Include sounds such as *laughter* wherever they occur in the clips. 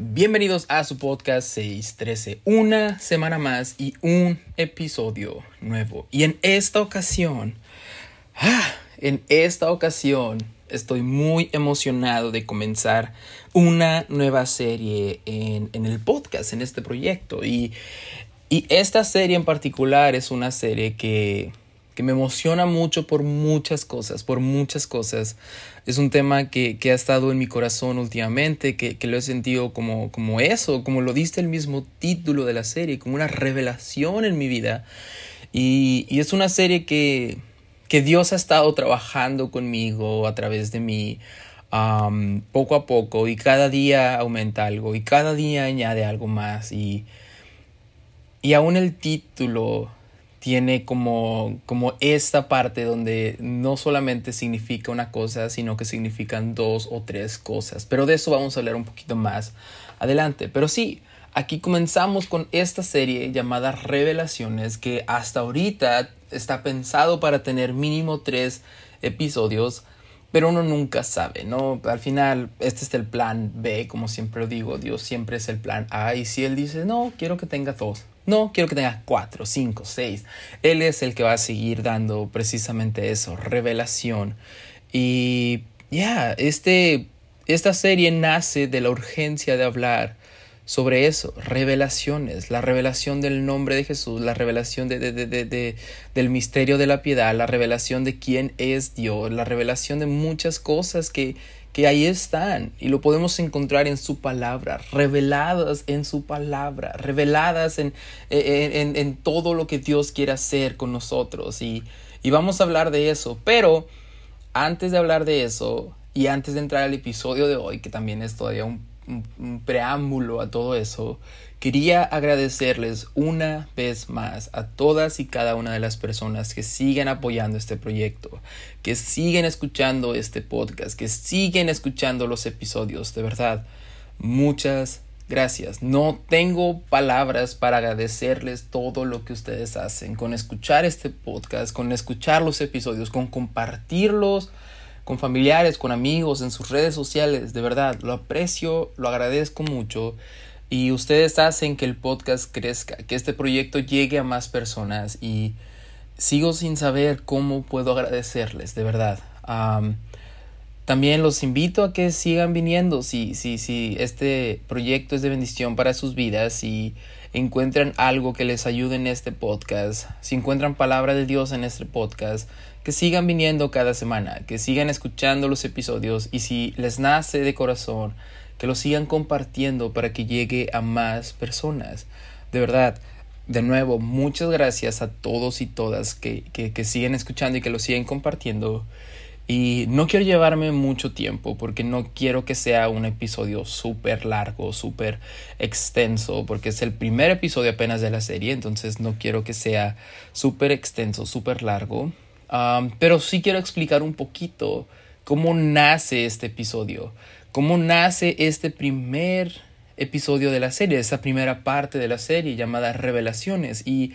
Bienvenidos a su podcast 613, una semana más y un episodio nuevo. Y en esta ocasión, ah, en esta ocasión estoy muy emocionado de comenzar una nueva serie en, en el podcast, en este proyecto. Y, y esta serie en particular es una serie que que me emociona mucho por muchas cosas, por muchas cosas. Es un tema que, ha estado en mi corazón últimamente, que, lo he sentido como, como eso, como lo diste el mismo título de la serie, como una revelación en mi vida. Y, es una serie que, que Dios ha estado trabajando conmigo a través de mí. poco a poco y cada día aumenta algo y cada día añade algo más y, y aún el título tiene como, como esta parte donde no solamente significa una cosa, sino que significan dos o tres cosas. Pero de eso vamos a hablar un poquito más adelante. Pero sí, aquí comenzamos con esta serie llamada Revelaciones, que hasta ahorita está pensado para tener mínimo tres episodios. Pero uno nunca sabe, ¿no? Al final, este es el plan B, como siempre lo digo, Dios siempre es el plan A. Y si Él dice, no, quiero que tenga dos, no, quiero que tengas cuatro, cinco, seis. Él es el que va a seguir dando precisamente eso, revelación. Y ya, este, esta serie nace de la urgencia de hablar sobre eso, revelaciones, la revelación del nombre de Jesús, la revelación de, del misterio de la piedad, la revelación de quién es Dios, la revelación de muchas cosas que, que ahí están y lo podemos encontrar en su palabra, reveladas en su palabra, reveladas en, en, en, todo lo que Dios quiere hacer con nosotros. Y, y, vamos a hablar de eso. Pero antes de hablar de eso y antes de entrar al episodio de hoy, que también es todavía un, preámbulo a todo eso, quería agradecerles una vez más a todas y cada una de las personas que siguen apoyando este proyecto, que siguen escuchando este podcast, que siguen escuchando los episodios. De verdad, muchas gracias. No tengo palabras para agradecerles todo lo que ustedes hacen con escuchar este podcast, con escuchar los episodios, con compartirlos con familiares, con amigos, en sus redes sociales. De verdad, lo aprecio, lo agradezco mucho. Y ustedes hacen que el podcast crezca, que este proyecto llegue a más personas. Y sigo sin saber cómo puedo agradecerles, de verdad. también los invito a que sigan viniendo si, si, si este proyecto es de bendición para sus vidas. y encuentran algo que les ayude en este podcast, si encuentran palabra de Dios en este podcast, que sigan viniendo cada semana, que sigan escuchando los episodios y si les nace de corazón, que lo sigan compartiendo para que llegue a más personas. De verdad, de nuevo, muchas gracias a todos y todas que, que, siguen escuchando y que lo siguen compartiendo. Y no quiero llevarme mucho tiempo porque no quiero que sea un episodio súper largo, súper extenso, porque es el primer episodio apenas de la serie, entonces no quiero que sea súper extenso, súper largo. pero sí quiero explicar un poquito cómo nace este episodio, cómo nace este primer episodio de la serie, esa primera parte de la serie llamada Revelaciones. Y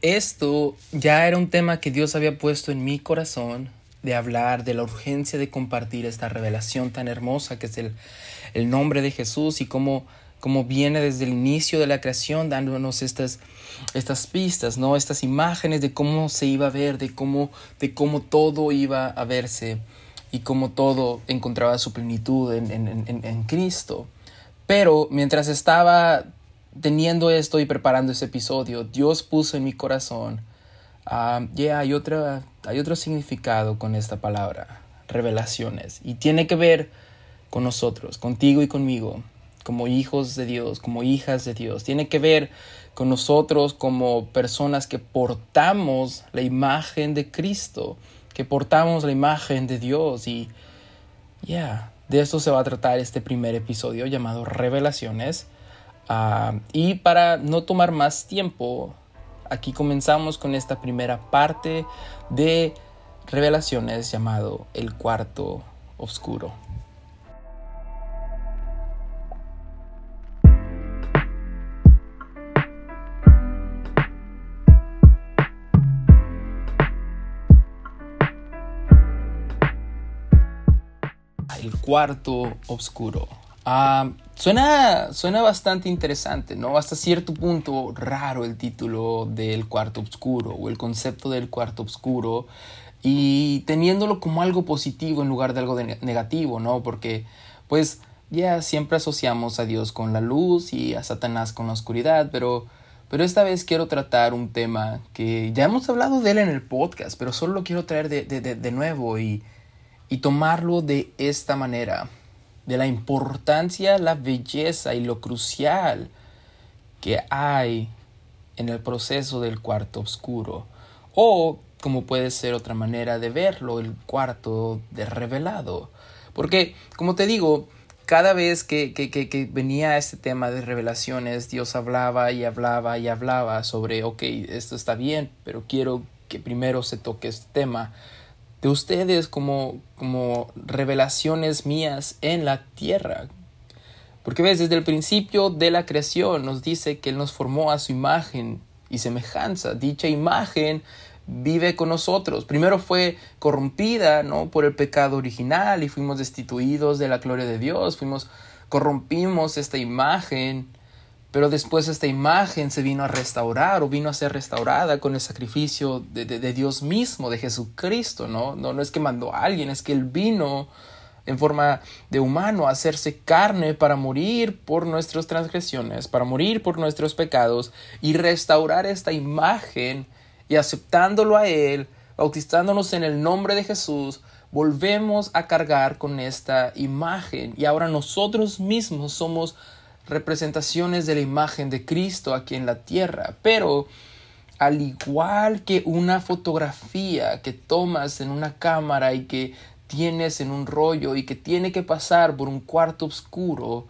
esto ya era un tema que Dios había puesto en mi corazón de hablar de la urgencia de compartir esta revelación tan hermosa que es el, el nombre de Jesús y cómo, cómo, viene desde el inicio de la creación dándonos estas, estas pistas, ¿no? estas imágenes de cómo se iba a ver, de cómo, de cómo todo iba a verse y cómo todo encontraba su plenitud en, en, en, Cristo. Pero mientras estaba teniendo esto y preparando ese episodio, Dios puso en mi corazón Ah, ya hay, otra, hay otro significado con esta palabra, revelaciones, y tiene que ver con nosotros, contigo y conmigo, como hijos de Dios, como hijas de Dios. Tiene que ver con nosotros como personas que portamos la imagen de Cristo, que portamos la imagen de Dios y ya, de esto se va a tratar este primer episodio llamado Revelaciones. Ah, y para no tomar más tiempo, aquí comenzamos con esta primera parte de revelaciones llamado el cuarto oscuro. Cuarto oscuro. Ah, Suena, suena bastante interesante, ¿no? Hasta cierto punto raro el título del cuarto oscuro o el concepto del cuarto oscuro y teniéndolo como algo positivo en lugar de algo negativo, ¿no? Porque pues ya siempre asociamos a Dios con la luz y a Satanás con la oscuridad, pero, pero esta vez quiero tratar un tema que ya hemos hablado de él en el podcast, pero solo lo quiero traer de, de, de nuevo y, y tomarlo de esta manera, de la importancia, la belleza y lo crucial que hay en el proceso del cuarto oscuro o como puede ser otra manera de verlo, el cuarto de revelado. Porque, como te digo, cada vez que, que, que, venía este tema de revelaciones, Dios hablaba y hablaba y hablaba sobre, ok, esto está bien, pero quiero que primero se toque este tema de ustedes como, como revelaciones mías en la tierra. Porque ves, desde el principio de la creación nos dice que Él nos formó a su imagen y semejanza. Dicha imagen vive con nosotros. Primero fue corrompida, ¿no? Por el pecado original y fuimos destituidos de la gloria de Dios, fuimos corrompimos esta imagen, pero después esta imagen se vino a restaurar o vino a ser restaurada con el sacrificio de, de, Dios mismo, de Jesucristo, ¿no? ¿no? No es que mandó a alguien, es que Él vino en forma de humano a hacerse carne para morir por nuestras transgresiones, para morir por nuestros pecados y restaurar esta imagen y aceptándolo a Él, bautizándonos en el nombre de Jesús, volvemos a cargar con esta imagen y ahora nosotros mismos somos representaciones de la imagen de Cristo aquí en la tierra. Pero al igual que una fotografía que tomas en una cámara y que tienes en un rollo y que tiene que pasar por un cuarto oscuro,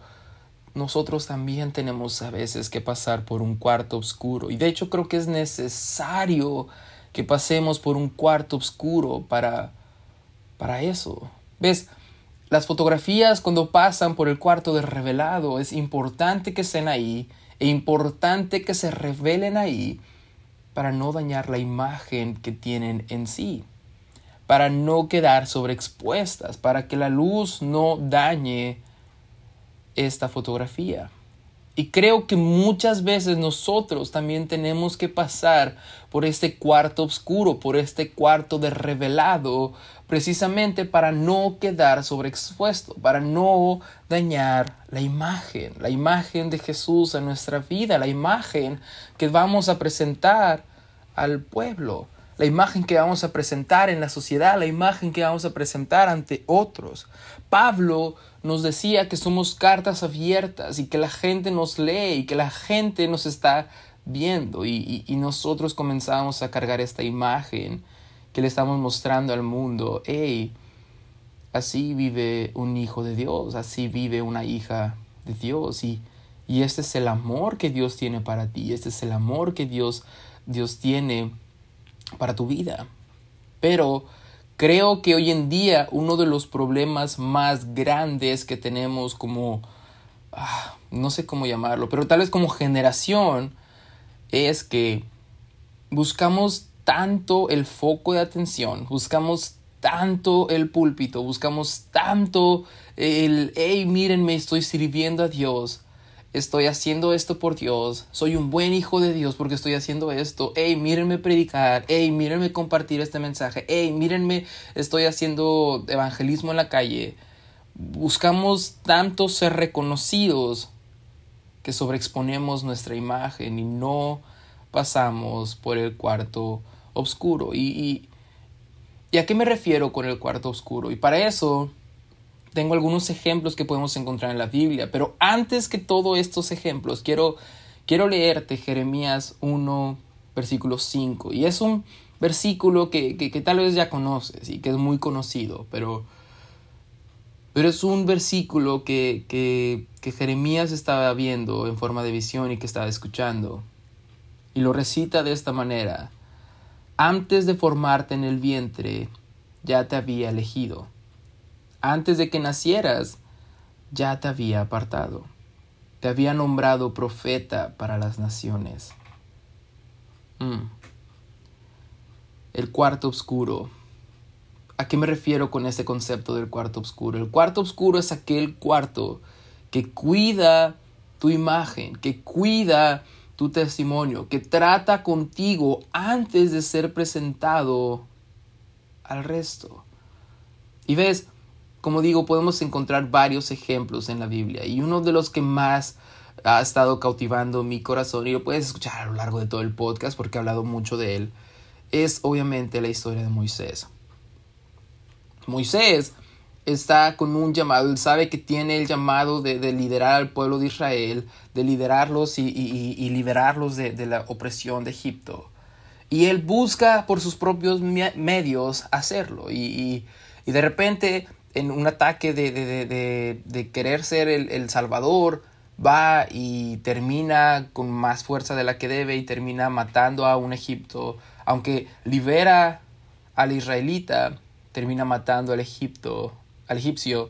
nosotros también tenemos a veces que pasar por un cuarto oscuro. Y de hecho creo que es necesario que pasemos por un cuarto oscuro para, para eso. ¿Ves? Las fotografías cuando pasan por el cuarto de revelado es importante que estén ahí e importante que se revelen ahí para no dañar la imagen que tienen en sí, para no quedar sobreexpuestas, para que la luz no dañe esta fotografía. Y creo que muchas veces nosotros también tenemos que pasar por este cuarto oscuro, por este cuarto de revelado, precisamente para no quedar sobreexpuesto, para no dañar la imagen, la imagen de Jesús en nuestra vida, la imagen que vamos a presentar al pueblo, la imagen que vamos a presentar en la sociedad, la imagen que vamos a presentar ante otros. Pablo nos decía que somos cartas abiertas y que la gente nos lee y que la gente nos está viendo y, nosotros comenzamos a cargar esta imagen que le estamos mostrando al mundo. Hey, así vive un hijo de Dios, así vive una hija de Dios y, y este es el amor que Dios tiene para ti, este es el amor que Dios, Dios tiene para tu vida. Pero Creo que hoy en día uno de los problemas más grandes que tenemos como, ah, no sé cómo llamarlo, pero tal vez como generación, es que buscamos tanto el foco de atención, buscamos tanto el púlpito, buscamos tanto el, hey, mírenme, estoy sirviendo a Dios, estoy haciendo esto por Dios, soy un buen hijo de Dios porque estoy haciendo esto, hey, mírenme predicar, hey, mírenme compartir este mensaje, hey, mírenme, estoy haciendo evangelismo en la calle. Buscamos tanto ser reconocidos que sobreexponemos nuestra imagen y no pasamos por el cuarto Y, y, ¿Y a qué me refiero con el cuarto oscuro? Y para eso tengo algunos ejemplos que podemos encontrar en la Biblia, pero antes que todos estos ejemplos, quiero, quiero leerte Jeremías 1, versículo 5. Y es un versículo que, que, tal vez ya conoces y que es muy conocido, pero, pero es un versículo que, que, que Jeremías estaba viendo en forma de visión y que estaba escuchando. Y lo recita de esta manera. Antes de formarte en el vientre, ya te había elegido antes de que nacieras, ya te había apartado. Te había nombrado profeta para las naciones. Mm. El cuarto oscuro. ¿A qué me refiero con ese concepto del cuarto oscuro? El cuarto oscuro es aquel cuarto que cuida tu imagen, que cuida tu testimonio, que trata contigo antes de ser presentado al resto. Y ves, como digo, podemos encontrar varios ejemplos en la Biblia y uno de los que más ha estado cautivando mi corazón y lo puedes escuchar a lo largo de todo el podcast porque he hablado mucho de él, es obviamente la historia de Moisés. Moisés está con un llamado, él sabe que tiene el llamado de, liderar al pueblo de Israel, de liderarlos y, liberarlos de, la opresión de Egipto. Y él busca por sus propios medios hacerlo. Y, de repente, en un ataque de, querer ser el, el Salvador, va y termina con más fuerza de la que debe y termina matando a un Egipto. Aunque libera al israelita, termina matando al Egipto al egipcio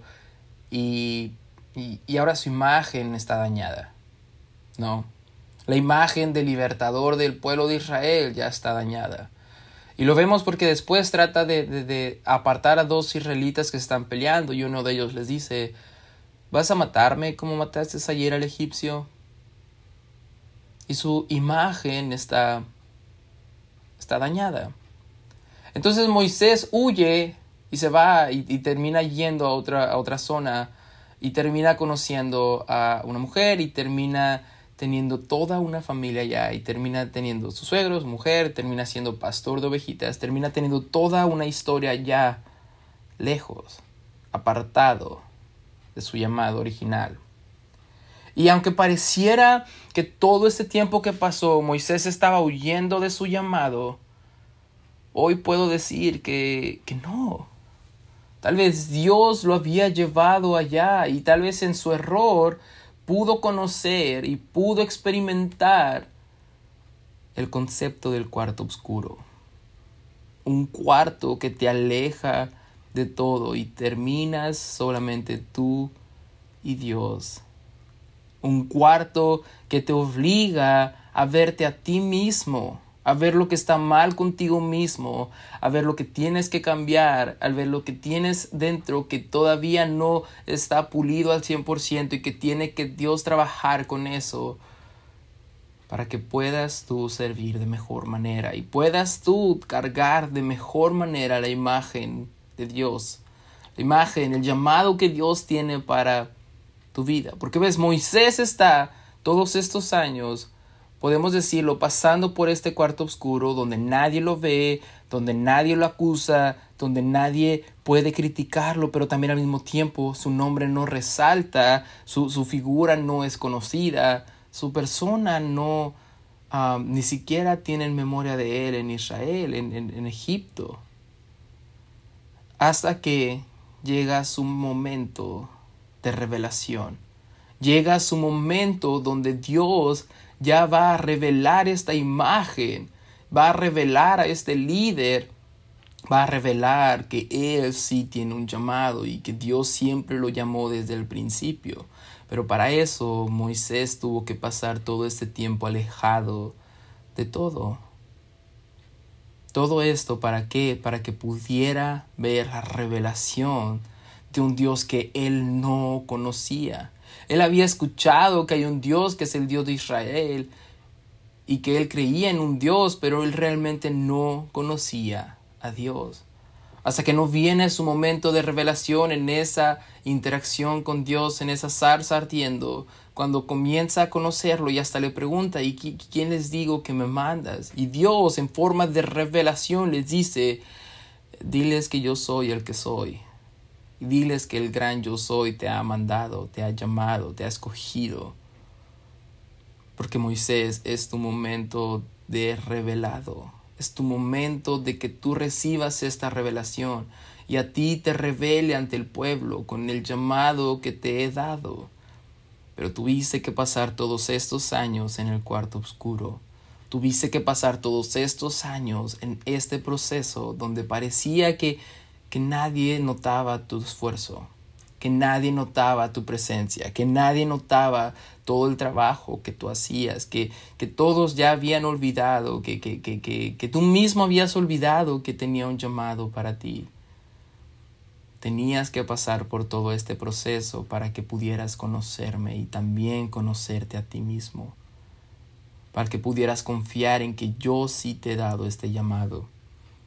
y, y, ahora su imagen está dañada. No, la imagen del libertador del pueblo de Israel ya está dañada. Y lo vemos porque después trata de, de, apartar a dos israelitas que están peleando y uno de ellos les dice, ¿vas a matarme como mataste ayer al egipcio? Y su imagen está, está dañada. Entonces Moisés huye y se va y, termina yendo a otra, a otra zona y termina conociendo a una mujer y termina teniendo toda una familia allá y termina teniendo sus suegros, mujer, termina siendo pastor de ovejitas, termina teniendo toda una historia ya lejos, apartado de su llamado original. Y aunque pareciera que todo este tiempo que pasó Moisés estaba huyendo de su llamado, hoy puedo decir que, que no, Tal vez Dios lo había llevado allá y tal vez en su error pudo conocer y pudo experimentar el concepto del cuarto oscuro. Un cuarto que te aleja de todo y terminas solamente tú y Dios. Un cuarto que te obliga a verte a ti mismo a ver lo que está mal contigo mismo, a ver lo que tienes que cambiar, a ver lo que tienes dentro que todavía no está pulido al 100% y que tiene que Dios trabajar con eso para que puedas tú servir de mejor manera y puedas tú cargar de mejor manera la imagen de Dios, la imagen, el llamado que Dios tiene para tu vida. Porque ves, Moisés está todos estos años podemos decirlo, pasando por este cuarto oscuro donde nadie lo ve, donde nadie lo acusa, donde nadie puede criticarlo, pero también al mismo tiempo su nombre no resalta, su, figura no es conocida, su persona no ah, ni siquiera tienen memoria de él en Israel, en, en Egipto. Hasta que llega su momento de revelación. Llega su momento donde Dios ya va a revelar esta imagen, va a revelar a este líder, va a revelar que él sí tiene un llamado y que Dios siempre lo llamó desde el principio. Pero para eso Moisés tuvo que pasar todo este tiempo alejado de todo. Todo esto para qué? Para que pudiera ver la revelación de un Dios que él no conocía. Él había escuchado que hay un Dios que es el Dios de Israel y que él creía en un Dios, pero él realmente no conocía a Dios. Hasta que no viene su momento de revelación en esa interacción con Dios, en esa zarza ardiendo, cuando comienza a conocerlo y hasta le pregunta, ¿y quién les digo que me mandas? Y Dios en forma de revelación les dice, diles que yo soy el que soy diles que el gran yo soy te ha mandado, te ha llamado, te ha escogido. Porque Moisés es tu momento de revelado. Es tu momento de que tú recibas esta revelación y a ti te revele ante el pueblo con el llamado que te he dado. Pero tuviste que pasar todos estos años en el cuarto oscuro. Tuviste que pasar todos estos años en este proceso donde parecía que que nadie notaba tu esfuerzo, que nadie notaba tu presencia, que nadie notaba todo el trabajo que tú hacías, que, que todos ya habían olvidado, que, que, que, que tú mismo habías olvidado que tenía un llamado para ti. tenías que pasar por todo este proceso para que pudieras conocerme y también conocerte a ti mismo, para que pudieras confiar en que yo sí te he dado este llamado,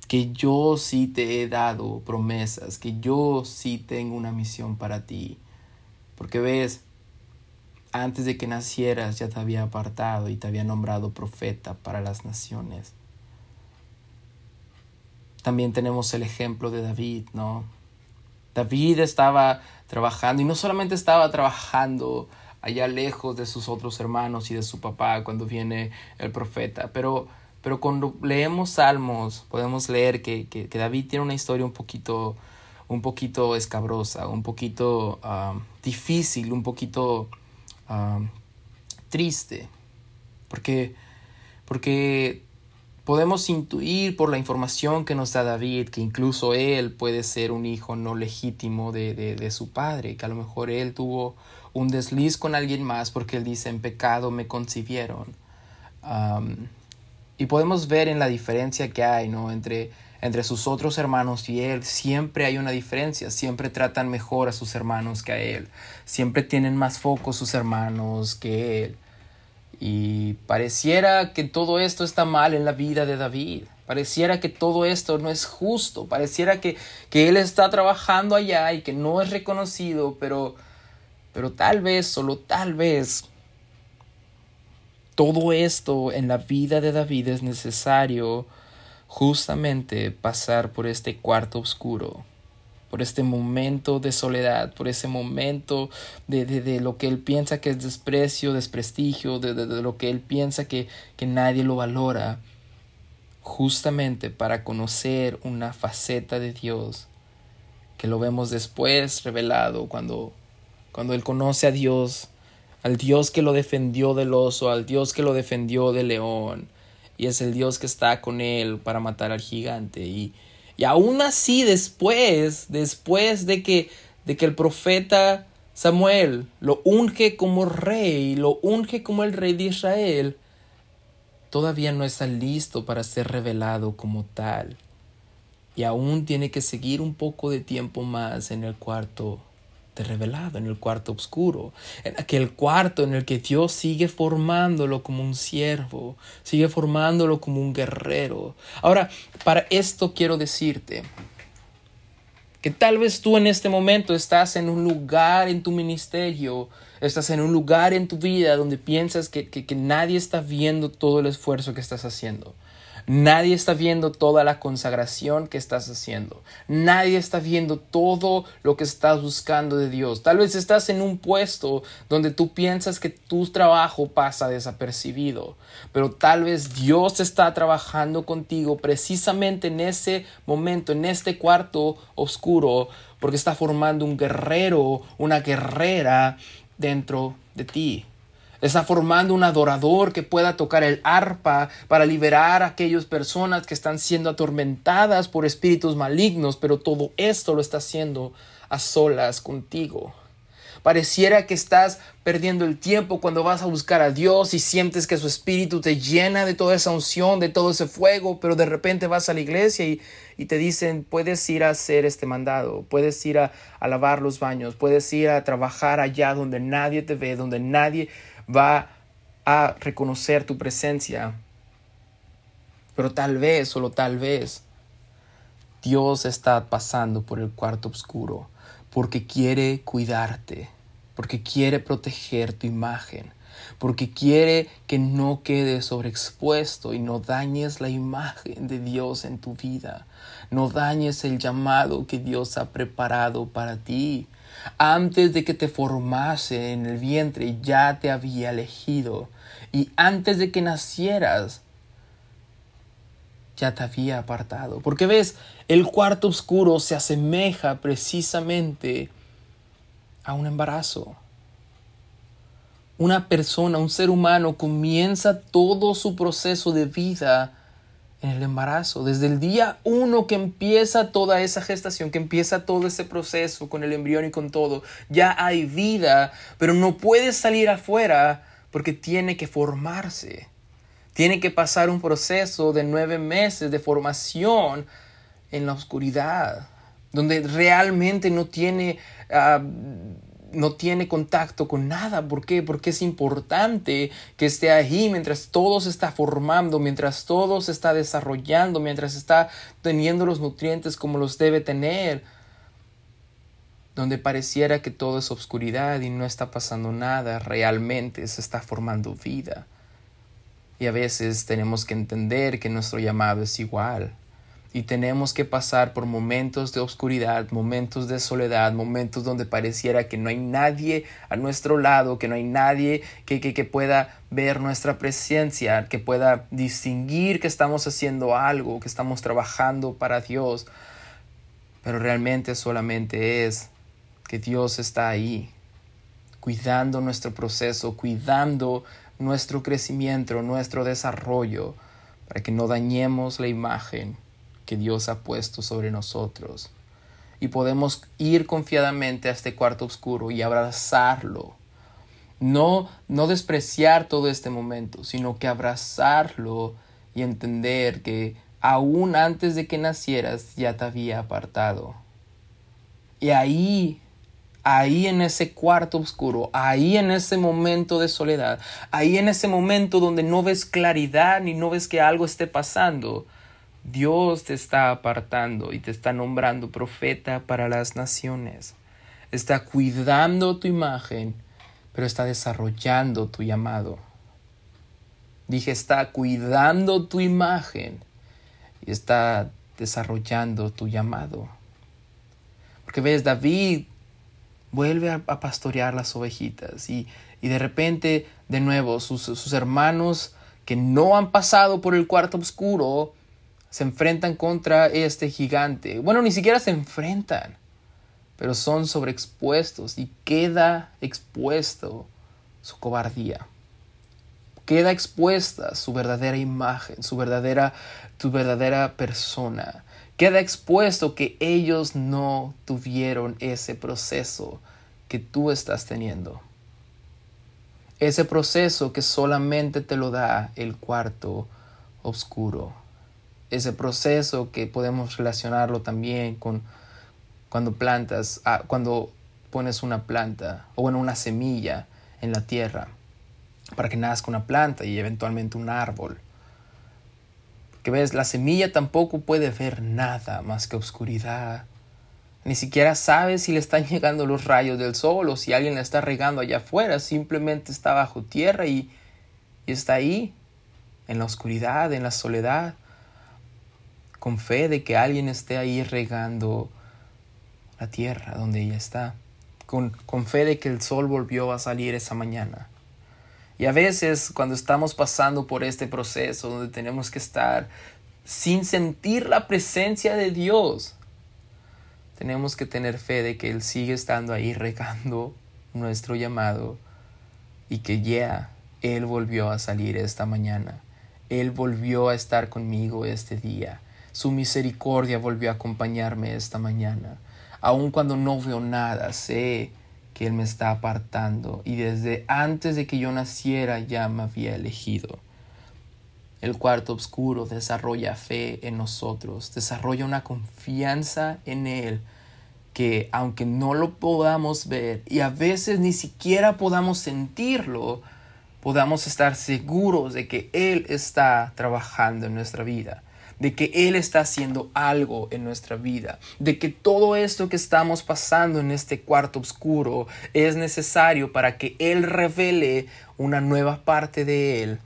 que yo sí te he dado promesas, que yo sí tengo una misión para ti. Porque ves, antes de que nacieras ya te había apartado y te había nombrado profeta para las naciones. También tenemos el ejemplo de David, ¿no? David estaba trabajando y no solamente estaba trabajando allá lejos de sus otros hermanos y de su papá cuando viene el profeta, pero, pero cuando leemos salmos podemos leer que, que, David tiene una historia un poquito, un poquito escabrosa, un poquito ah, difícil, un poquito triste, porque, porque podemos intuir por la información que nos da David que incluso él puede ser un hijo no legítimo de, de, su padre, que a lo mejor él tuvo un desliz con alguien más porque él dice en pecado me concibieron. Y podemos ver en la diferencia que hay ¿no? entre entre sus otros hermanos y él, siempre hay una diferencia, siempre tratan mejor a sus hermanos que a él, siempre tienen más foco sus hermanos que él. Y pareciera que todo esto está mal en la vida de David, pareciera que todo esto no es justo, pareciera que, que él está trabajando allá y que no es reconocido, pero, pero tal vez, solo tal vez, todo esto en la vida de David es necesario justamente pasar por este cuarto oscuro, por este momento de soledad, por ese momento de, de, lo que él piensa que es desprecio, desprestigio, de, de lo que él piensa que, que nadie lo valora, justamente para conocer una faceta de Dios que lo vemos después revelado cuando, cuando él conoce a Dios, al Dios que lo defendió del oso, al Dios que lo defendió del león, y es el Dios que está con él para matar al gigante. Y, y aún así después, después de que, de que el profeta Samuel lo unge como rey, lo unge como el rey de Israel, todavía no está listo para ser revelado como tal. Y aún tiene que seguir un poco de tiempo más en el cuarto revelado, en el cuarto oscuro, en aquel cuarto en el que Dios sigue formándolo como un siervo, sigue formándolo como un guerrero. Ahora, para esto quiero decirte que tal vez tú en este momento estás en un lugar en tu ministerio, estás en un lugar en tu vida donde piensas que, que nadie está viendo todo el esfuerzo que estás haciendo. Nadie está viendo toda la consagración que estás haciendo. Nadie está viendo todo lo que estás buscando de Dios. Tal vez estás en un puesto donde tú piensas que tu trabajo pasa desapercibido, pero tal vez Dios está trabajando contigo precisamente en ese momento, en este cuarto oscuro, porque está formando un guerrero, una guerrera dentro de ti. Está formando un adorador que pueda tocar el arpa para liberar a aquellas personas que están siendo atormentadas por espíritus malignos, pero todo esto lo está haciendo a solas contigo. Pareciera que estás perdiendo el tiempo cuando vas a buscar a Dios y sientes que su espíritu te llena de toda esa unción, de todo ese fuego, pero de repente vas a la iglesia y, te dicen, puedes ir a hacer este mandado, puedes ir a, a lavar los baños, puedes ir a trabajar allá donde nadie te ve, donde nadie va a reconocer tu presencia. Pero tal vez, solo tal vez, Dios está pasando por el cuarto oscuro porque quiere cuidarte, porque quiere proteger tu imagen, porque quiere que no quedes sobreexpuesto y no dañes la imagen de Dios en tu vida, no dañes el llamado que Dios ha preparado para ti. Antes de que te formase en el vientre ya te había elegido. Y antes de que nacieras ya te había apartado. Porque ves, el cuarto oscuro se asemeja precisamente a un embarazo. Una persona, un ser humano comienza todo su proceso de vida en el embarazo, desde el día uno que empieza toda esa gestación, que empieza todo ese proceso con el embrión y con todo, ya hay vida, pero no puede salir afuera porque tiene que formarse. Tiene que pasar un proceso de nueve meses de formación en la oscuridad, donde realmente no tiene, ah, no tiene contacto con nada. ¿Por qué? Porque es importante que esté ahí mientras todo se está formando, mientras todo se está desarrollando, mientras está teniendo los nutrientes como los debe tener donde pareciera que todo es obscuridad y no está pasando nada, realmente se está formando vida. Y a veces tenemos que entender que nuestro llamado es igual. Y tenemos que pasar por momentos de oscuridad, momentos de soledad, momentos donde pareciera que no hay nadie a nuestro lado, que no hay nadie que, que, que pueda ver nuestra presencia, que pueda distinguir que estamos haciendo algo, que estamos trabajando para Dios. Pero realmente solamente es que Dios está ahí, cuidando nuestro proceso, cuidando nuestro crecimiento, nuestro desarrollo, para que no dañemos la imagen que Dios ha puesto sobre nosotros. Y podemos ir confiadamente a este cuarto oscuro y abrazarlo. No, no despreciar todo este momento, sino que abrazarlo y entender que aún antes de que nacieras ya te había apartado. Y ahí ahí en ese cuarto oscuro, ahí en ese momento de soledad, ahí en ese momento donde no ves claridad ni no ves que algo esté pasando, Dios te está apartando y te está nombrando profeta para las naciones. Está cuidando tu imagen, pero está desarrollando tu llamado. Dije, está cuidando tu imagen y está desarrollando tu llamado. Porque ves, David vuelve a, pastorear las ovejitas y, de repente de nuevo sus, sus, hermanos que no han pasado por el cuarto oscuro se enfrentan contra este gigante. Bueno, ni siquiera se enfrentan, pero son sobreexpuestos y queda expuesto su cobardía. Queda expuesta su verdadera imagen, su verdadera, tu verdadera persona queda expuesto que ellos no tuvieron ese proceso que tú estás teniendo. Ese proceso que solamente te lo da el cuarto oscuro. Ese proceso que podemos relacionarlo también con cuando plantas, ah, cuando pones una planta o bueno, una semilla en la tierra para que nazca una planta y eventualmente un árbol que ves, la semilla tampoco puede ver nada más que oscuridad. Ni siquiera sabe si le están *laughs* llegando los rayos del sol o si alguien la está regando allá afuera. Simplemente está bajo tierra y, y está ahí, en la oscuridad, en la soledad, con fe de que alguien esté ahí regando la tierra donde ella está. Con, con fe de que el sol volvió a salir esa mañana. Y a veces cuando estamos pasando por este proceso donde tenemos que estar sin sentir la presencia de Dios, tenemos que tener fe de que Él sigue estando ahí regando nuestro llamado y que ya Él volvió a salir esta mañana. Él volvió a estar conmigo este día. Su misericordia volvió a acompañarme esta mañana. Aun cuando no veo nada, sé que Él me está apartando y desde antes de que yo naciera ya me había elegido. El cuarto oscuro desarrolla fe en nosotros, desarrolla una confianza en Él que aunque no lo podamos ver y a veces ni siquiera podamos sentirlo, podamos estar seguros de que Él está trabajando en nuestra vida de que Él está haciendo algo en nuestra vida, de que todo esto que estamos pasando en este cuarto oscuro es necesario para que Él revele una nueva parte de Él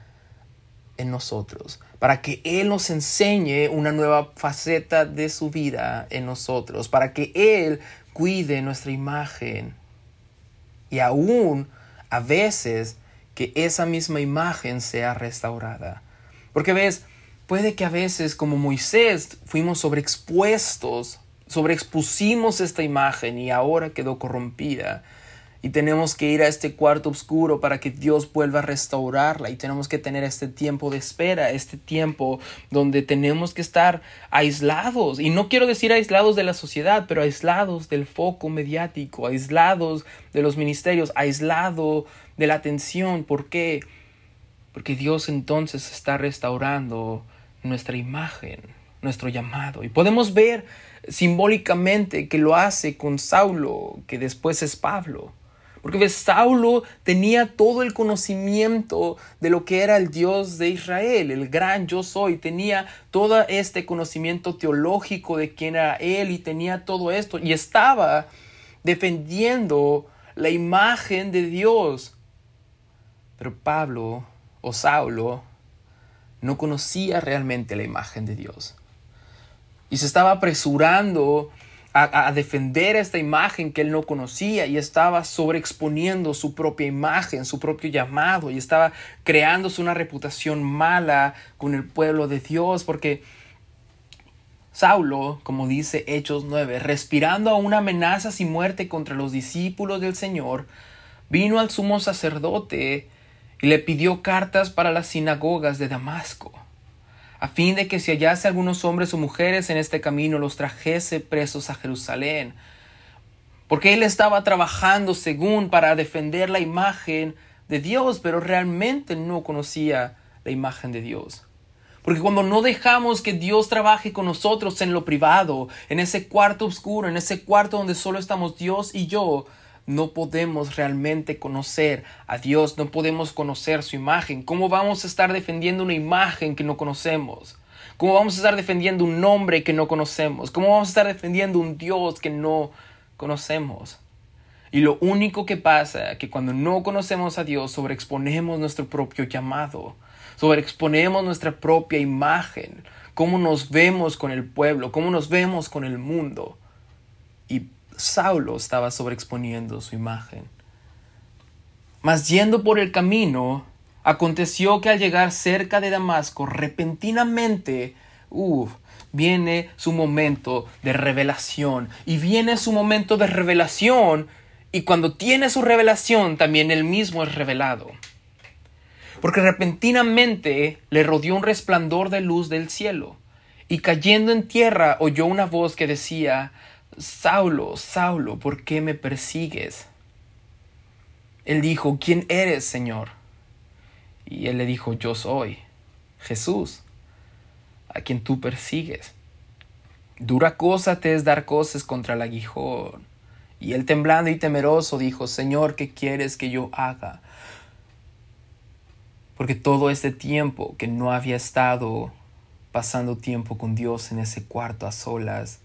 en nosotros, para que Él nos enseñe una nueva faceta de su vida en nosotros, para que Él cuide nuestra imagen y aún a veces que esa misma imagen sea restaurada. Porque ves, Puede que a veces, como Moisés, fuimos sobreexpuestos, sobreexpusimos esta imagen y ahora quedó corrompida. Y tenemos que ir a este cuarto oscuro para que Dios vuelva a restaurarla. Y tenemos que tener este tiempo de espera, este tiempo donde tenemos que estar aislados. Y no quiero decir aislados de la sociedad, pero aislados del foco mediático, aislados de los ministerios, aislados de la atención. ¿Por qué? Porque Dios entonces está restaurando nuestra imagen, nuestro llamado. Y podemos ver simbólicamente que lo hace con Saulo, que después es Pablo. Porque Saulo tenía todo el conocimiento de lo que era el Dios de Israel, el gran yo soy. Tenía todo este conocimiento teológico de quién era él y tenía todo esto. Y estaba defendiendo la imagen de Dios. Pero Pablo o Saulo no conocía realmente la imagen de Dios. Y se estaba apresurando a, defender esta imagen que él no conocía y estaba sobreexponiendo su propia imagen, su propio llamado y estaba creándose una reputación mala con el pueblo de Dios porque Saulo, como dice Hechos 9, respirando a una amenaza y muerte contra los discípulos del Señor, vino al sumo sacerdote y le pidió cartas para las sinagogas de Damasco a fin de que si hallase algunos hombres o mujeres en este camino los trajese presos a Jerusalén. Porque él estaba trabajando según para defender la imagen de Dios, pero realmente no conocía la imagen de Dios. Porque cuando no dejamos que Dios trabaje con nosotros en lo privado, en ese cuarto oscuro, en ese cuarto donde solo estamos Dios y yo, no podemos realmente conocer a Dios, no podemos conocer su imagen. ¿Cómo vamos a estar defendiendo una imagen que no conocemos? ¿Cómo vamos a estar defendiendo un nombre que no conocemos? ¿Cómo vamos a estar defendiendo un Dios que no conocemos? Y lo único que pasa es que cuando no conocemos a Dios, sobreexponemos nuestro propio llamado, sobreexponemos nuestra propia imagen, cómo nos vemos con el pueblo, cómo nos vemos con el mundo. Y Saulo estaba sobreexponiendo su imagen. Mas yendo por el camino, aconteció que al llegar cerca de Damasco, repentinamente, uff, viene su momento de revelación. Y viene su momento de revelación, y cuando tiene su revelación, también él mismo es revelado. Porque repentinamente le rodeó un resplandor de luz del cielo, y cayendo en tierra oyó una voz que decía, Saulo, Saulo, ¿por qué me persigues? Él dijo, ¿quién eres, Señor? Y él le dijo, yo soy Jesús, a quien tú persigues. Dura cosa te es dar cosas contra el aguijón. Y él temblando y temeroso dijo, Señor, ¿qué quieres que yo haga? Porque todo este tiempo que no había estado pasando tiempo con Dios en ese cuarto a solas,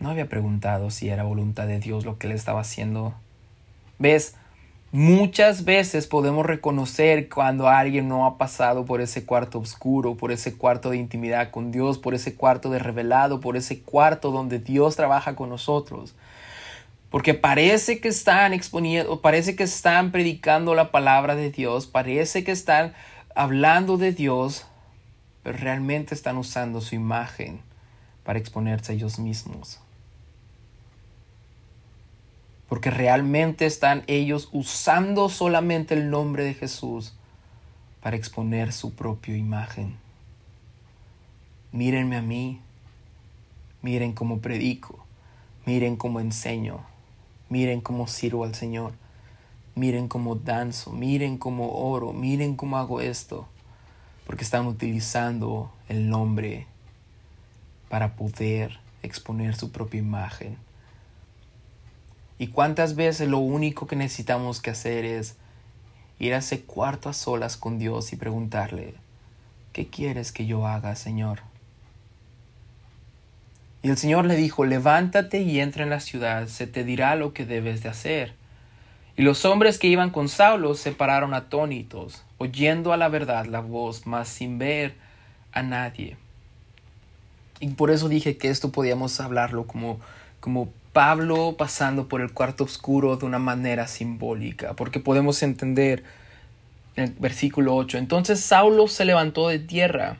no había preguntado si era voluntad de Dios lo que él estaba haciendo. ¿Ves? Muchas veces podemos reconocer cuando alguien no ha pasado por ese cuarto oscuro, por ese cuarto de intimidad con Dios, por ese cuarto de revelado, por ese cuarto donde Dios trabaja con nosotros. Porque parece que están exponiendo, parece que están predicando la palabra de Dios, parece que están hablando de Dios, pero realmente están usando su imagen para exponerse a ellos mismos porque realmente están ellos usando solamente el nombre de Jesús para exponer su propia imagen. Mírenme a mí, miren cómo predico, miren cómo enseño, miren cómo sirvo al Señor, miren cómo danzo, miren cómo oro, miren cómo hago esto, porque están utilizando el nombre para poder exponer su propia imagen ¿Y cuántas veces lo único que necesitamos que hacer es ir a ese cuarto a solas con Dios y preguntarle, ¿qué quieres que yo haga, Señor? Y el Señor le dijo, levántate y entra en la ciudad, se te dirá lo que debes de hacer. Y los hombres que iban con Saulo se pararon atónitos, oyendo a la verdad la voz, mas sin ver a nadie. Y por eso dije que esto podíamos hablarlo como, como Pablo pasando por el cuarto oscuro de una manera simbólica, porque podemos entender en el versículo 8, entonces Saulo se levantó de tierra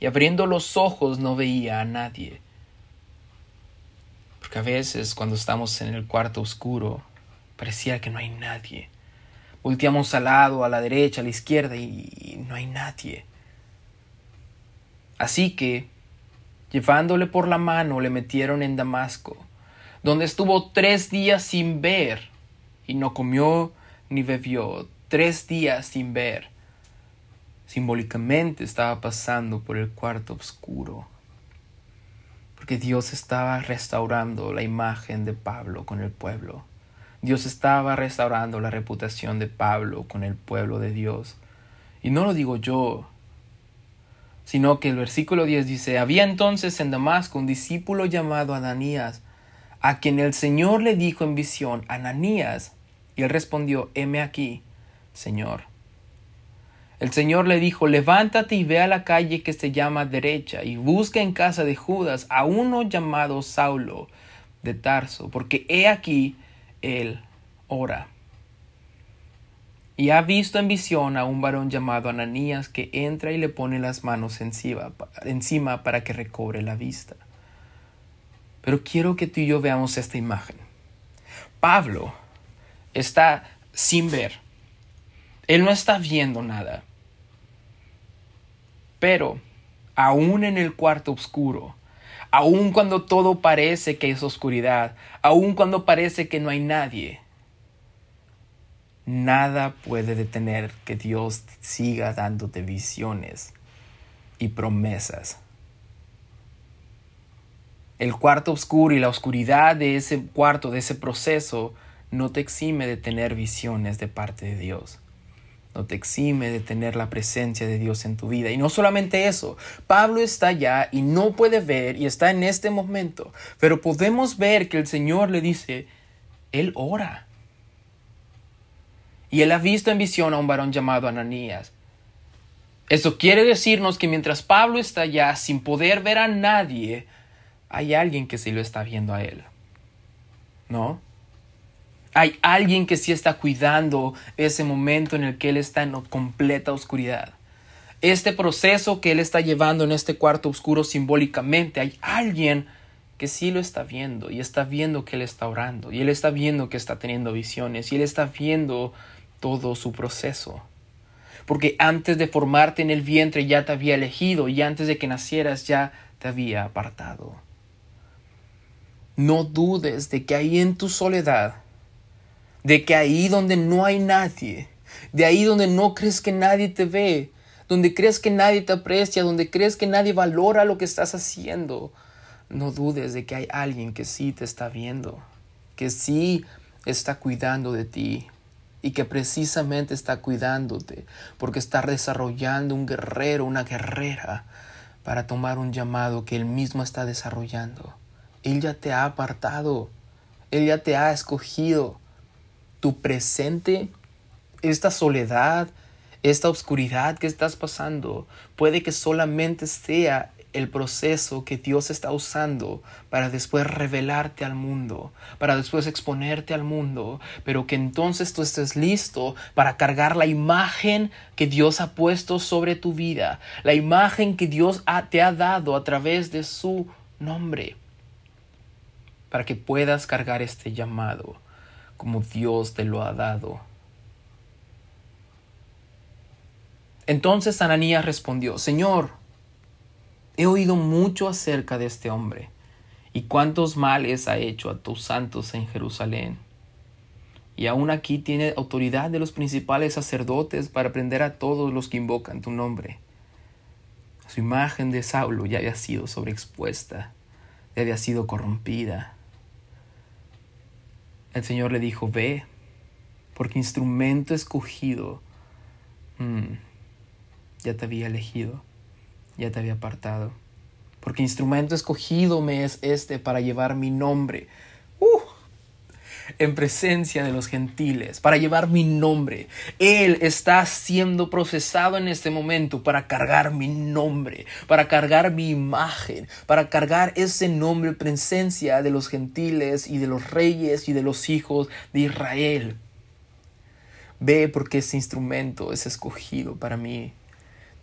y abriendo los ojos no veía a nadie. Porque a veces cuando estamos en el cuarto oscuro parecía que no hay nadie. Volteamos al lado, a la derecha, a la izquierda y no hay nadie. Así que Llevándole por la mano le metieron en Damasco, donde estuvo tres días sin ver, y no comió ni bebió, tres días sin ver. Simbólicamente estaba pasando por el cuarto oscuro. Porque Dios estaba restaurando la imagen de Pablo con el pueblo. Dios estaba restaurando la reputación de Pablo con el pueblo de Dios. Y no lo digo yo, sino que el versículo 10 dice, había entonces en Damasco un discípulo llamado Ananías, a quien el Señor le dijo en visión, Ananías, y él respondió, heme aquí, Señor. El Señor le dijo, levántate y ve a la calle que se llama derecha, y busca en casa de Judas a uno llamado Saulo de Tarso, porque he aquí, él ora y ha visto en visión a un varón llamado Ananías que entra y le pone las manos encima, para que recobre la vista. Pero quiero que tú y yo veamos esta imagen. Pablo está sin ver. Él no está viendo nada. Pero, aún en el cuarto oscuro, aún cuando todo parece que es oscuridad, aún cuando parece que no hay nadie, Nada puede detener que Dios siga dándote visiones y promesas. El cuarto oscuro y la oscuridad de ese cuarto, de ese proceso, no te exime de tener visiones de parte de Dios. No te exime de tener la presencia de Dios en tu vida. Y no solamente eso, Pablo está allá y no puede ver y está en este momento. Pero podemos ver que el Señor le dice, Él ora. Y él ha visto en visión a un varón llamado Ananías. Eso quiere decirnos que mientras Pablo está allá sin poder ver a nadie, hay alguien que sí lo está viendo a él. ¿No? Hay alguien que sí está cuidando ese momento en el que él está en completa oscuridad. Este proceso que él está llevando en este cuarto oscuro simbólicamente, hay alguien que sí lo está viendo y está viendo que él está orando y él está viendo que está teniendo visiones y él está viendo todo su proceso. Porque antes de formarte en el vientre ya te había elegido y antes de que nacieras ya te había apartado. No dudes de que ahí en tu soledad, de que ahí donde no hay nadie, de ahí donde no crees que nadie te ve, donde crees que nadie te aprecia, donde crees que nadie valora lo que estás haciendo, no dudes de que hay alguien que sí te está viendo, que sí está cuidando de ti, y que precisamente está cuidándote porque está desarrollando un guerrero, una guerrera para tomar un llamado que él mismo está desarrollando. Él ya te ha apartado, él ya te ha escogido. Tu presente, esta soledad, esta oscuridad que estás pasando, puede que solamente sea el proceso que Dios está usando para después revelarte al mundo, para después exponerte al mundo, pero que entonces tú estés listo para cargar la imagen que Dios ha puesto sobre tu vida, la imagen que Dios te ha dado a través de su nombre, para que puedas cargar este llamado como Dios te lo ha dado. Entonces Ananías respondió, Señor, He oído mucho acerca de este hombre y cuántos males ha hecho a tus santos en Jerusalén. Y aún aquí tiene autoridad de los principales sacerdotes para prender a todos los que invocan tu nombre. Su imagen de Saulo ya había sido sobreexpuesta, ya había sido corrompida. El Señor le dijo, ve, porque instrumento escogido mm, ya te había elegido ya te había apartado. Porque instrumento escogido me es este para llevar mi nombre. Uh, en presencia de los gentiles, para llevar mi nombre. Él está siendo procesado en este momento para cargar mi nombre, para cargar mi imagen, para cargar ese nombre en presencia de los gentiles y de los reyes y de los hijos de Israel. Ve porque ese instrumento es escogido para mí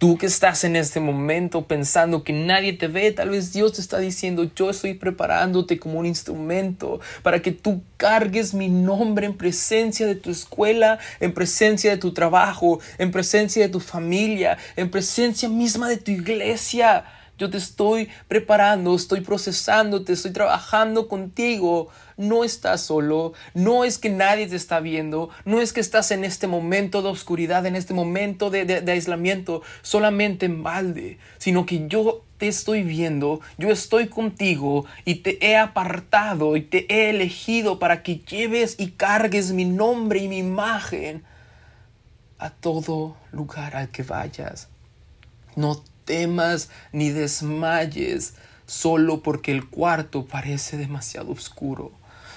Tú que estás en este momento pensando que nadie te ve, tal vez Dios te está diciendo, yo estoy preparándote como un instrumento para que tú cargues mi nombre en presencia de tu escuela, en presencia de tu trabajo, en presencia de tu familia, en presencia misma de tu iglesia. Yo te estoy preparando, estoy procesando, te estoy trabajando contigo. No estás solo, no es que nadie te está viendo, no es que estás en este momento de oscuridad, en este momento de, de aislamiento, solamente en balde, sino que yo te estoy viendo, yo estoy contigo y te he apartado y te he elegido para que lleves y cargues mi nombre y mi imagen a todo lugar al que vayas. No ni desmayes solo porque el cuarto parece demasiado oscuro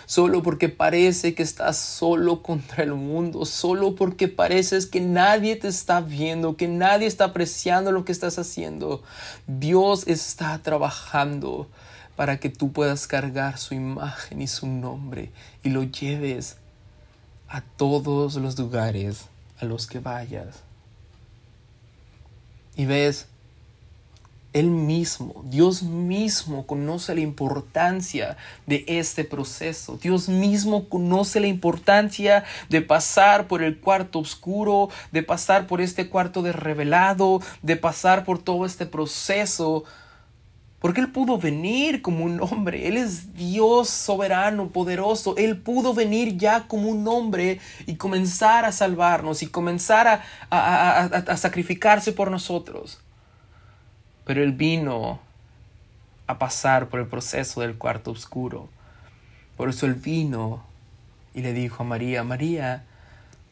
solo porque parece que estás solo contra el mundo, solo porque pareces que nadie te está viendo, que nadie está apreciando lo que estás haciendo. Dios está trabajando para que tú puedas cargar su imagen y su nombre y lo lleves a todos los lugares a los que vayas. Y ves, él mismo, Dios mismo conoce la importancia de este proceso. Dios mismo conoce la importancia de pasar por el cuarto oscuro, de pasar por este cuarto de revelado, de pasar por todo este proceso. Porque Él pudo venir como un hombre. Él es Dios soberano, poderoso. Él pudo venir ya como un hombre y comenzar a salvarnos y comenzar a, a sacrificarse por nosotros. Pero él vino a pasar por el proceso del cuarto oscuro. Por eso él vino y le dijo a María, María,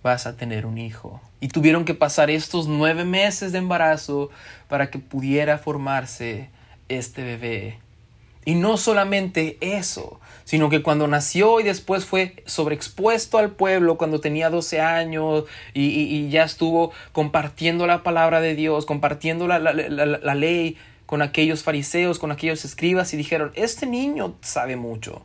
vas a tener un hijo. Y tuvieron que pasar estos nueve meses de embarazo para que pudiera formarse este bebé. Y no solamente eso, sino que cuando nació y después fue sobreexpuesto al pueblo cuando tenía 12 años y, ya estuvo compartiendo la palabra de Dios, compartiendo la, la ley con aquellos fariseos, con aquellos escribas y dijeron, este niño sabe mucho.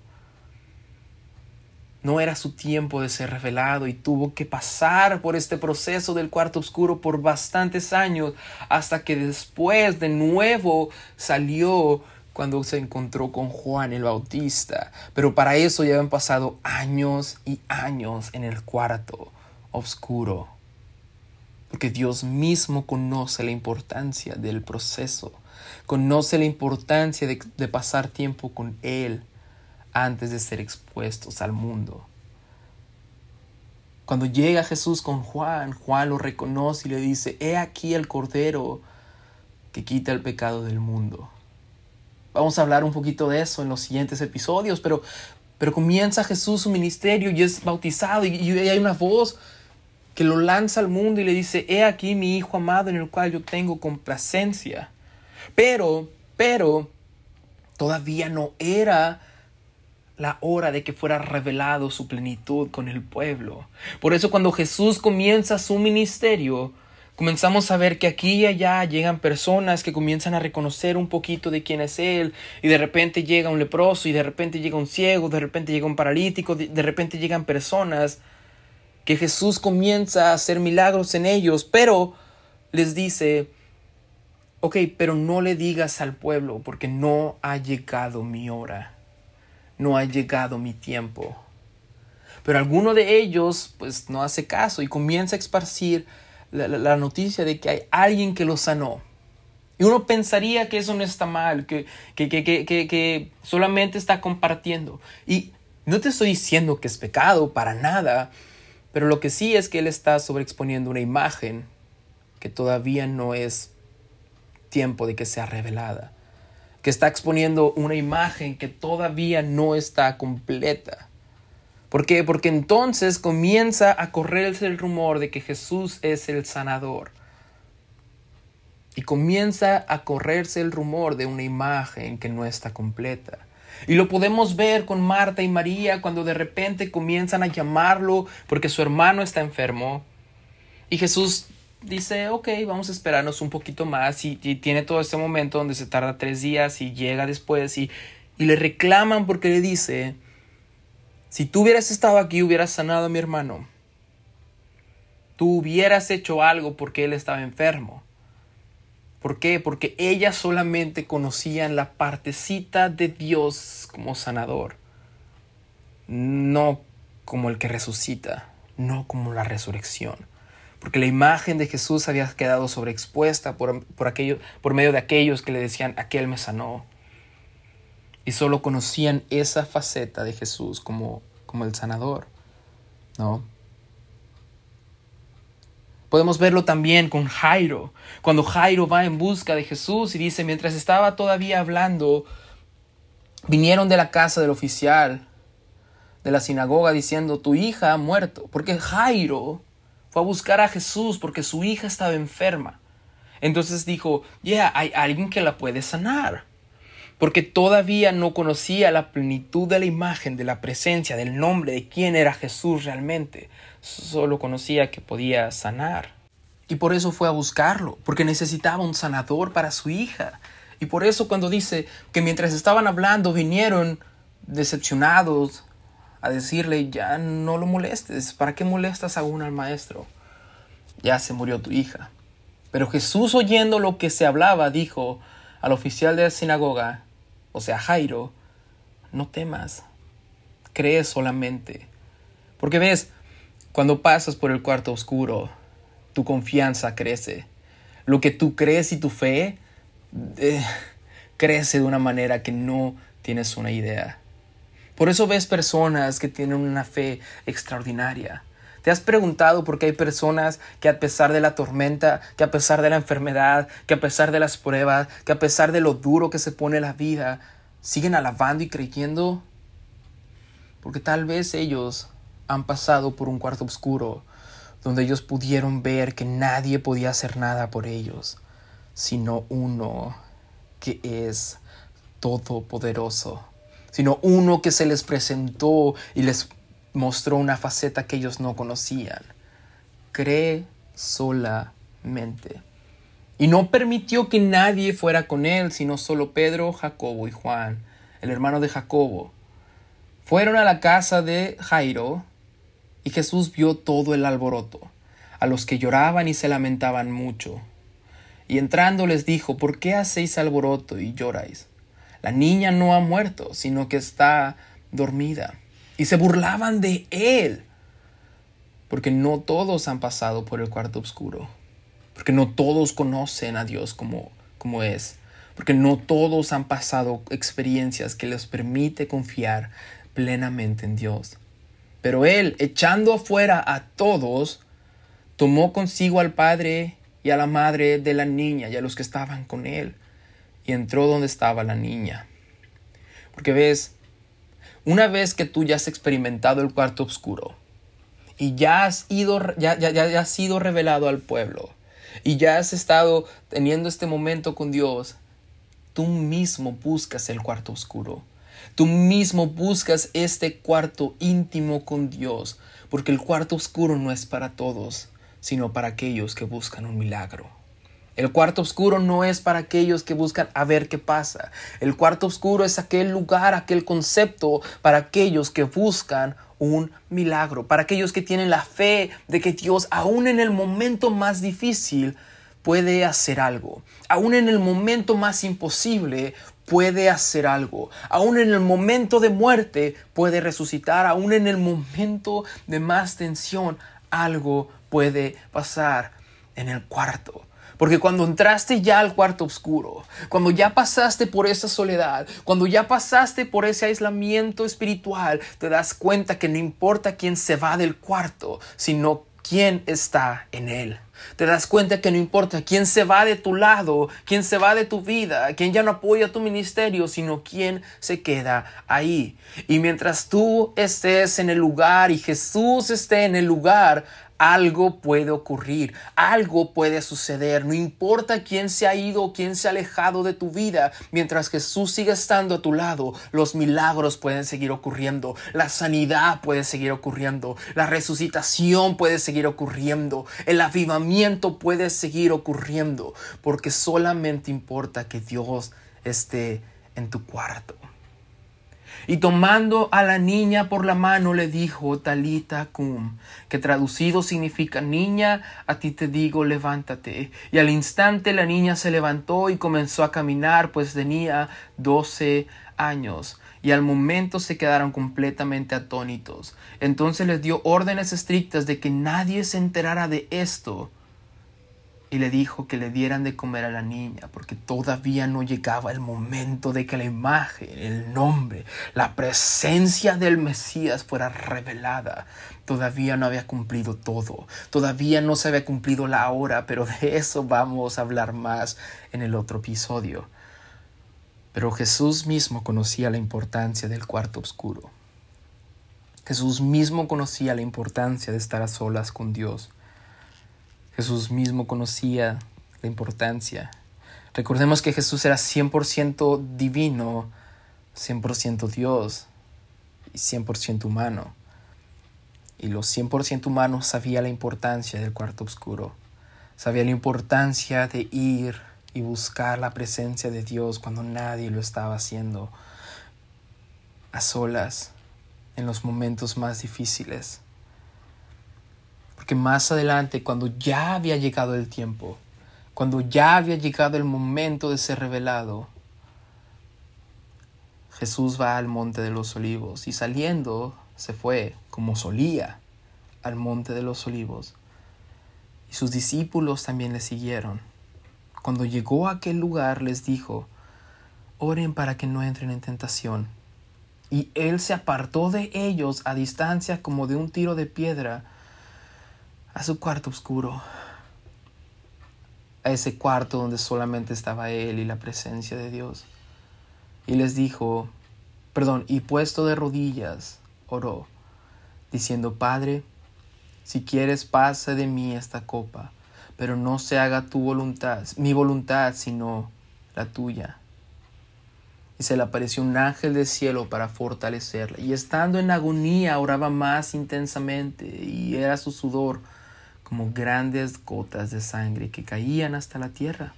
No era su tiempo de ser revelado y tuvo que pasar por este proceso del cuarto oscuro por bastantes años hasta que después de nuevo salió cuando se encontró con Juan el Bautista. Pero para eso ya habían pasado años y años en el cuarto oscuro. Porque Dios mismo conoce la importancia del proceso, conoce la importancia de, de pasar tiempo con Él antes de ser expuestos al mundo. Cuando llega Jesús con Juan, Juan lo reconoce y le dice, he aquí el Cordero que quita el pecado del mundo. Vamos a hablar un poquito de eso en los siguientes episodios, pero, pero comienza Jesús su ministerio y es bautizado y, y hay una voz que lo lanza al mundo y le dice, he aquí mi Hijo amado en el cual yo tengo complacencia. Pero, pero, todavía no era la hora de que fuera revelado su plenitud con el pueblo. Por eso cuando Jesús comienza su ministerio, comenzamos a ver que aquí y allá llegan personas que comienzan a reconocer un poquito de quién es Él, y de repente llega un leproso, y de repente llega un ciego, de repente llega un paralítico, de repente llegan personas que Jesús comienza a hacer milagros en ellos, pero les dice, ok, pero no le digas al pueblo porque no ha llegado mi hora, no ha llegado mi tiempo. Pero alguno de ellos pues no hace caso y comienza a esparcir la, noticia de que hay alguien que lo sanó. Y uno pensaría que eso no está mal, que, que, que, que, solamente está compartiendo. Y no te estoy diciendo que es pecado, para nada, pero lo que sí es que él está sobreexponiendo una imagen que todavía no es tiempo de que sea revelada, que está exponiendo una imagen que todavía no está completa. ¿Por qué? Porque entonces comienza a correrse el rumor de que Jesús es el sanador. Y comienza a correrse el rumor de una imagen que no está completa. Y lo podemos ver con Marta y María cuando de repente comienzan a llamarlo porque su hermano está enfermo. Y Jesús dice, ok, vamos a esperarnos un poquito más. Y, tiene todo este momento donde se tarda tres días y llega después y, y le reclaman porque le dice, si tú hubieras estado aquí, hubieras sanado a mi hermano. Tú hubieras hecho algo porque él estaba enfermo. ¿Por qué? Porque ellas solamente conocían la partecita de Dios como sanador, no como el que resucita, no como la resurrección. Porque la imagen de Jesús había quedado sobreexpuesta por, por, por medio de aquellos que le decían, aquel me sanó y solo conocían esa faceta de Jesús como, como el sanador, ¿no? Podemos verlo también con Jairo, cuando Jairo va en busca de Jesús y dice, mientras estaba todavía hablando, vinieron de la casa del oficial de la sinagoga diciendo, tu hija ha muerto, porque Jairo fue a buscar a Jesús porque su hija estaba enferma. Entonces dijo, ya, hay alguien que la puede sanar. Porque todavía no conocía la plenitud de la imagen, de la presencia, del nombre, de quién era Jesús realmente. Solo conocía que podía sanar. Y por eso fue a buscarlo, porque necesitaba un sanador para su hija. Y por eso cuando dice que mientras estaban hablando vinieron decepcionados a decirle, ya no lo molestes, ¿para qué molestas aún al maestro? Ya se murió tu hija. Pero Jesús oyendo lo que se hablaba, dijo al oficial de la sinagoga, o sea, Jairo, no temas, cree solamente. Porque ves, cuando pasas por el cuarto oscuro, tu confianza crece. Lo que tú crees y tu fe eh, crece de una manera que no tienes una idea. Por eso ves personas que tienen una fe extraordinaria. ¿Te has preguntado por qué hay personas que a pesar de la tormenta, que a pesar de la enfermedad, que a pesar de las pruebas, que a pesar de lo duro que se pone la vida, siguen alabando y creyendo? Porque tal vez ellos han pasado por un cuarto oscuro donde ellos pudieron ver que nadie podía hacer nada por ellos, sino uno que es todopoderoso, sino uno que se les presentó y les mostró una faceta que ellos no conocían. Cree solamente. Y no permitió que nadie fuera con él, sino solo Pedro, Jacobo y Juan, el hermano de Jacobo. Fueron a la casa de Jairo, y Jesús vio todo el alboroto, a los que lloraban y se lamentaban mucho. Y entrando les dijo, ¿por qué hacéis alboroto y lloráis? La niña no ha muerto, sino que está dormida y se burlaban de él. Porque no todos han pasado por el cuarto oscuro. Porque no todos conocen a Dios como, como es. Porque no todos han pasado experiencias que les permite confiar plenamente en Dios. Pero él, echando afuera a todos, tomó consigo al padre y a la madre de la niña y a los que estaban con él, y entró donde estaba la niña. Porque ves, una vez que tú ya has experimentado el cuarto oscuro y ya has ido, ya, ya, sido revelado al pueblo y ya has estado teniendo este momento con Dios, tú mismo buscas el cuarto oscuro. Tú mismo buscas este cuarto íntimo con Dios, porque el cuarto oscuro no es para todos, sino para aquellos que buscan un milagro. El cuarto oscuro no es para aquellos que buscan a ver qué pasa. El cuarto oscuro es aquel lugar, aquel concepto para aquellos que buscan un milagro, para aquellos que tienen la fe de que Dios, aún en el momento más difícil, puede hacer algo. Aún en el momento más imposible, puede hacer algo. Aún en el momento de muerte, puede resucitar. Aún en el momento de más tensión, algo puede pasar en el cuarto. Porque cuando entraste ya al cuarto oscuro, cuando ya pasaste por esa soledad, cuando ya pasaste por ese aislamiento espiritual, te das cuenta que no importa quién se va del cuarto, sino quién está en él. Te das cuenta que no importa quién se va de tu lado, quién se va de tu vida, quién ya no apoya tu ministerio, sino quién se queda ahí. Y mientras tú estés en el lugar y Jesús esté en el lugar, algo puede ocurrir, algo puede suceder, no importa quién se ha ido o quién se ha alejado de tu vida, mientras Jesús siga estando a tu lado, los milagros pueden seguir ocurriendo, la sanidad puede seguir ocurriendo, la resucitación puede seguir ocurriendo, el avivamiento puede seguir ocurriendo, porque solamente importa que Dios esté en tu cuarto. Y tomando a la niña por la mano le dijo Talita cum, que traducido significa niña, a ti te digo levántate. Y al instante la niña se levantó y comenzó a caminar, pues tenía doce años. Y al momento se quedaron completamente atónitos. Entonces les dio órdenes estrictas de que nadie se enterara de esto. Y le dijo que le dieran de comer a la niña, porque todavía no llegaba el momento de que la imagen, el nombre, la presencia del Mesías fuera revelada. Todavía no había cumplido todo, todavía no se había cumplido la hora, pero de eso vamos a hablar más en el otro episodio. Pero Jesús mismo conocía la importancia del cuarto oscuro. Jesús mismo conocía la importancia de estar a solas con Dios. Jesús mismo conocía la importancia. Recordemos que Jesús era 100% divino, 100% Dios y 100% humano. Y los 100% humanos sabía la importancia del cuarto oscuro. Sabía la importancia de ir y buscar la presencia de Dios cuando nadie lo estaba haciendo. A solas, en los momentos más difíciles que más adelante, cuando ya había llegado el tiempo, cuando ya había llegado el momento de ser revelado, Jesús va al monte de los olivos y saliendo se fue, como solía, al monte de los olivos. Y sus discípulos también le siguieron. Cuando llegó a aquel lugar les dijo, oren para que no entren en tentación. Y él se apartó de ellos a distancia como de un tiro de piedra a su cuarto oscuro, a ese cuarto donde solamente estaba él y la presencia de Dios. Y les dijo, perdón, y puesto de rodillas, oró, diciendo, Padre, si quieres pase de mí esta copa, pero no se haga tu voluntad, mi voluntad, sino la tuya. Y se le apareció un ángel del cielo para fortalecerla. Y estando en agonía oraba más intensamente, y era su sudor como grandes gotas de sangre que caían hasta la tierra.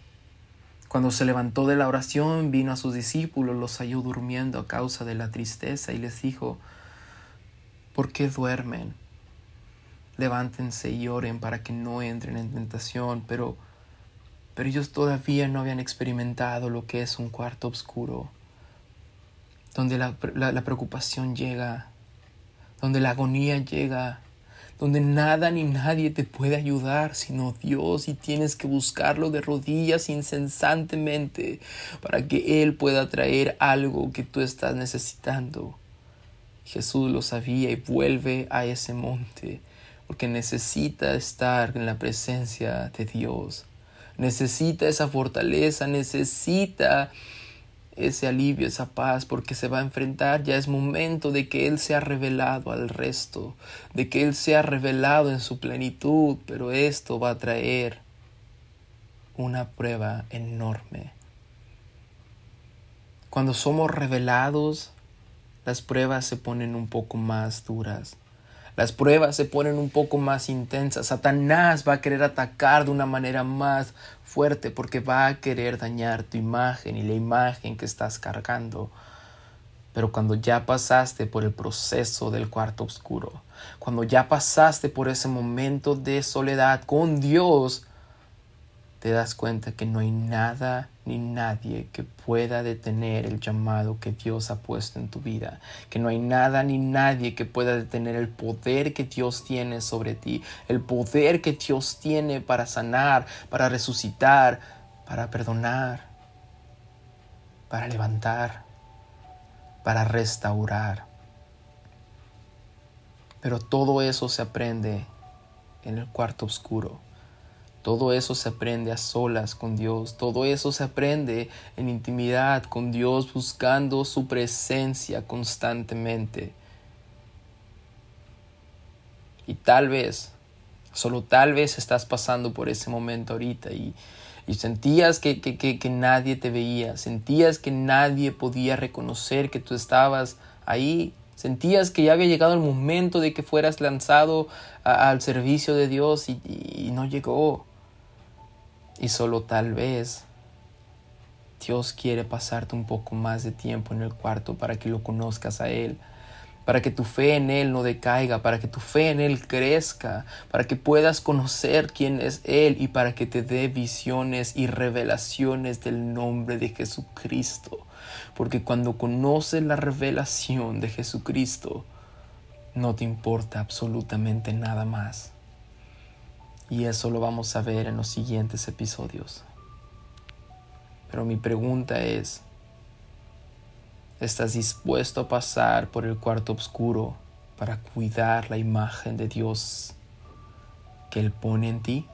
Cuando se levantó de la oración, vino a sus discípulos, los halló durmiendo a causa de la tristeza y les dijo, ¿por qué duermen? Levántense y oren para que no entren en tentación, pero, pero ellos todavía no habían experimentado lo que es un cuarto oscuro, donde la, la preocupación llega, donde la agonía llega, donde nada ni nadie te puede ayudar sino Dios y tienes que buscarlo de rodillas incesantemente para que Él pueda traer algo que tú estás necesitando. Jesús lo sabía y vuelve a ese monte porque necesita estar en la presencia de Dios. Necesita esa fortaleza, necesita ese alivio, esa paz, porque se va a enfrentar, ya es momento de que Él sea revelado al resto, de que Él sea revelado en su plenitud, pero esto va a traer una prueba enorme. Cuando somos revelados, las pruebas se ponen un poco más duras. Las pruebas se ponen un poco más intensas. Satanás va a querer atacar de una manera más fuerte porque va a querer dañar tu imagen y la imagen que estás cargando. Pero cuando ya pasaste por el proceso del cuarto oscuro, cuando ya pasaste por ese momento de soledad con Dios, te das cuenta que no hay nada ni nadie que pueda detener el llamado que Dios ha puesto en tu vida, que no hay nada ni nadie que pueda detener el poder que Dios tiene sobre ti, el poder que Dios tiene para sanar, para resucitar, para perdonar, para levantar, para restaurar. Pero todo eso se aprende en el cuarto oscuro todo eso se aprende a solas con Dios, todo eso se aprende en intimidad con Dios, buscando su presencia constantemente. Y tal vez, solo tal vez estás pasando por ese momento ahorita y, sentías que, que, nadie te veía, sentías que nadie podía reconocer que tú estabas ahí, sentías que ya había llegado el momento de que fueras lanzado al servicio de Dios y no llegó. Y solo tal vez Dios quiere pasarte un poco más de tiempo en el cuarto para que lo conozcas a Él, para que tu fe en Él no decaiga, para que tu fe en Él crezca, para que puedas conocer quién es Él y para que te dé visiones y revelaciones del nombre de Jesucristo. Porque cuando conoces la revelación de Jesucristo, no te importa absolutamente nada más. Y eso lo vamos a ver en los siguientes episodios. Pero mi pregunta es, ¿estás dispuesto a pasar por el cuarto oscuro para cuidar la imagen de Dios que Él pone en ti?